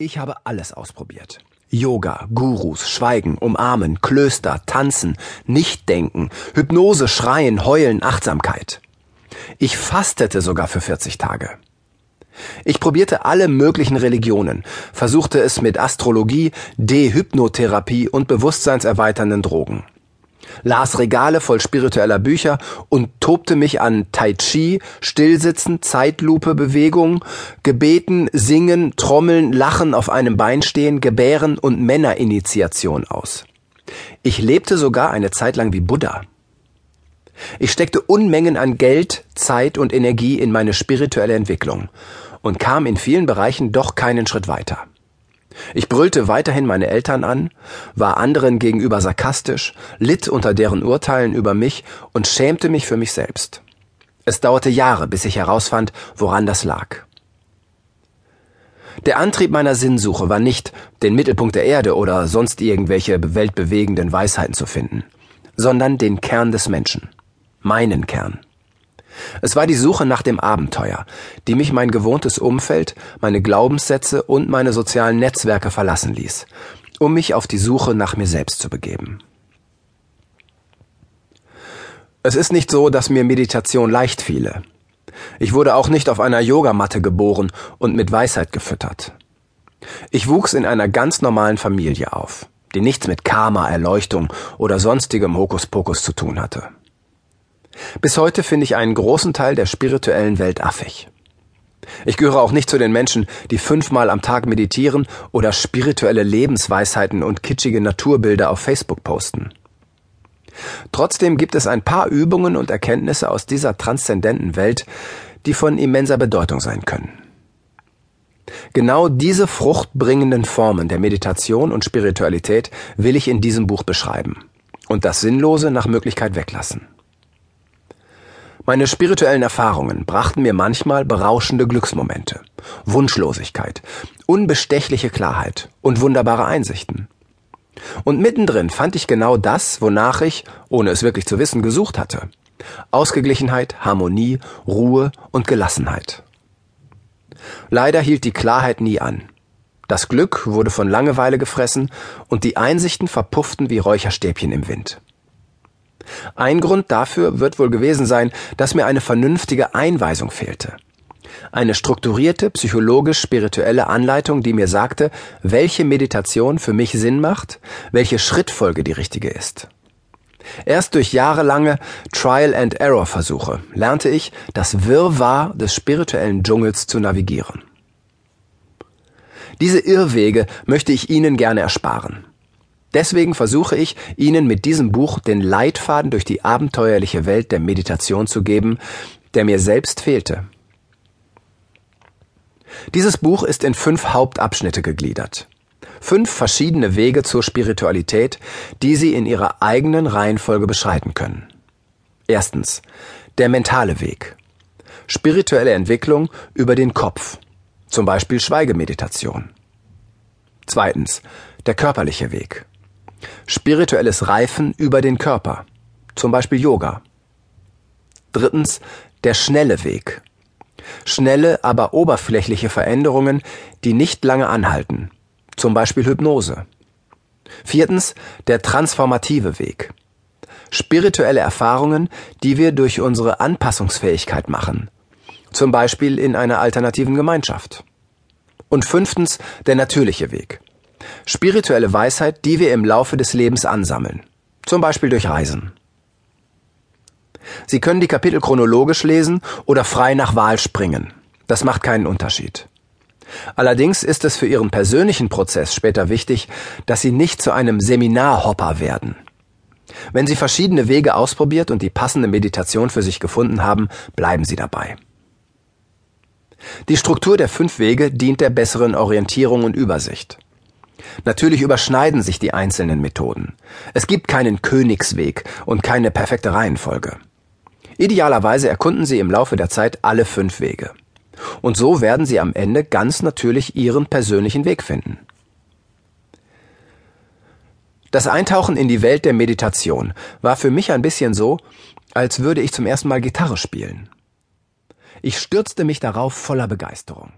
Ich habe alles ausprobiert. Yoga, Gurus, Schweigen, Umarmen, Klöster, Tanzen, Nichtdenken, Hypnose, Schreien, Heulen, Achtsamkeit. Ich fastete sogar für 40 Tage. Ich probierte alle möglichen Religionen, versuchte es mit Astrologie, Dehypnotherapie und bewusstseinserweiternden Drogen las Regale voll spiritueller Bücher und tobte mich an Tai Chi, Stillsitzen, Zeitlupe, Bewegung, Gebeten, Singen, Trommeln, Lachen auf einem Bein stehen, Gebären und Männerinitiation aus. Ich lebte sogar eine Zeit lang wie Buddha. Ich steckte Unmengen an Geld, Zeit und Energie in meine spirituelle Entwicklung und kam in vielen Bereichen doch keinen Schritt weiter. Ich brüllte weiterhin meine Eltern an, war anderen gegenüber sarkastisch, litt unter deren Urteilen über mich und schämte mich für mich selbst. Es dauerte Jahre, bis ich herausfand, woran das lag. Der Antrieb meiner Sinnsuche war nicht, den Mittelpunkt der Erde oder sonst irgendwelche weltbewegenden Weisheiten zu finden, sondern den Kern des Menschen, meinen Kern. Es war die Suche nach dem Abenteuer, die mich mein gewohntes Umfeld, meine Glaubenssätze und meine sozialen Netzwerke verlassen ließ, um mich auf die Suche nach mir selbst zu begeben. Es ist nicht so, dass mir Meditation leicht fiele. Ich wurde auch nicht auf einer Yogamatte geboren und mit Weisheit gefüttert. Ich wuchs in einer ganz normalen Familie auf, die nichts mit Karma, Erleuchtung oder sonstigem Hokuspokus zu tun hatte. Bis heute finde ich einen großen Teil der spirituellen Welt affig. Ich gehöre auch nicht zu den Menschen, die fünfmal am Tag meditieren oder spirituelle Lebensweisheiten und kitschige Naturbilder auf Facebook posten. Trotzdem gibt es ein paar Übungen und Erkenntnisse aus dieser transzendenten Welt, die von immenser Bedeutung sein können. Genau diese fruchtbringenden Formen der Meditation und Spiritualität will ich in diesem Buch beschreiben und das Sinnlose nach Möglichkeit weglassen. Meine spirituellen Erfahrungen brachten mir manchmal berauschende Glücksmomente, Wunschlosigkeit, unbestechliche Klarheit und wunderbare Einsichten. Und mittendrin fand ich genau das, wonach ich, ohne es wirklich zu wissen, gesucht hatte. Ausgeglichenheit, Harmonie, Ruhe und Gelassenheit. Leider hielt die Klarheit nie an. Das Glück wurde von Langeweile gefressen und die Einsichten verpufften wie Räucherstäbchen im Wind. Ein Grund dafür wird wohl gewesen sein, dass mir eine vernünftige Einweisung fehlte. Eine strukturierte, psychologisch-spirituelle Anleitung, die mir sagte, welche Meditation für mich Sinn macht, welche Schrittfolge die richtige ist. Erst durch jahrelange Trial-and-Error-Versuche lernte ich, das Wirrwarr des spirituellen Dschungels zu navigieren. Diese Irrwege möchte ich Ihnen gerne ersparen. Deswegen versuche ich, Ihnen mit diesem Buch den Leitfaden durch die abenteuerliche Welt der Meditation zu geben, der mir selbst fehlte. Dieses Buch ist in fünf Hauptabschnitte gegliedert. Fünf verschiedene Wege zur Spiritualität, die Sie in Ihrer eigenen Reihenfolge beschreiten können. Erstens. Der mentale Weg. Spirituelle Entwicklung über den Kopf. Zum Beispiel Schweigemeditation. Zweitens. Der körperliche Weg. Spirituelles Reifen über den Körper, zum Beispiel Yoga. Drittens, der schnelle Weg. Schnelle, aber oberflächliche Veränderungen, die nicht lange anhalten, zum Beispiel Hypnose. Viertens, der transformative Weg. Spirituelle Erfahrungen, die wir durch unsere Anpassungsfähigkeit machen, zum Beispiel in einer alternativen Gemeinschaft. Und fünftens, der natürliche Weg. Spirituelle Weisheit, die wir im Laufe des Lebens ansammeln. Zum Beispiel durch Reisen. Sie können die Kapitel chronologisch lesen oder frei nach Wahl springen. Das macht keinen Unterschied. Allerdings ist es für Ihren persönlichen Prozess später wichtig, dass Sie nicht zu einem Seminarhopper werden. Wenn Sie verschiedene Wege ausprobiert und die passende Meditation für sich gefunden haben, bleiben Sie dabei. Die Struktur der fünf Wege dient der besseren Orientierung und Übersicht. Natürlich überschneiden sich die einzelnen Methoden. Es gibt keinen Königsweg und keine perfekte Reihenfolge. Idealerweise erkunden Sie im Laufe der Zeit alle fünf Wege. Und so werden Sie am Ende ganz natürlich Ihren persönlichen Weg finden. Das Eintauchen in die Welt der Meditation war für mich ein bisschen so, als würde ich zum ersten Mal Gitarre spielen. Ich stürzte mich darauf voller Begeisterung.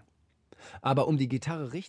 Aber um die Gitarre richtig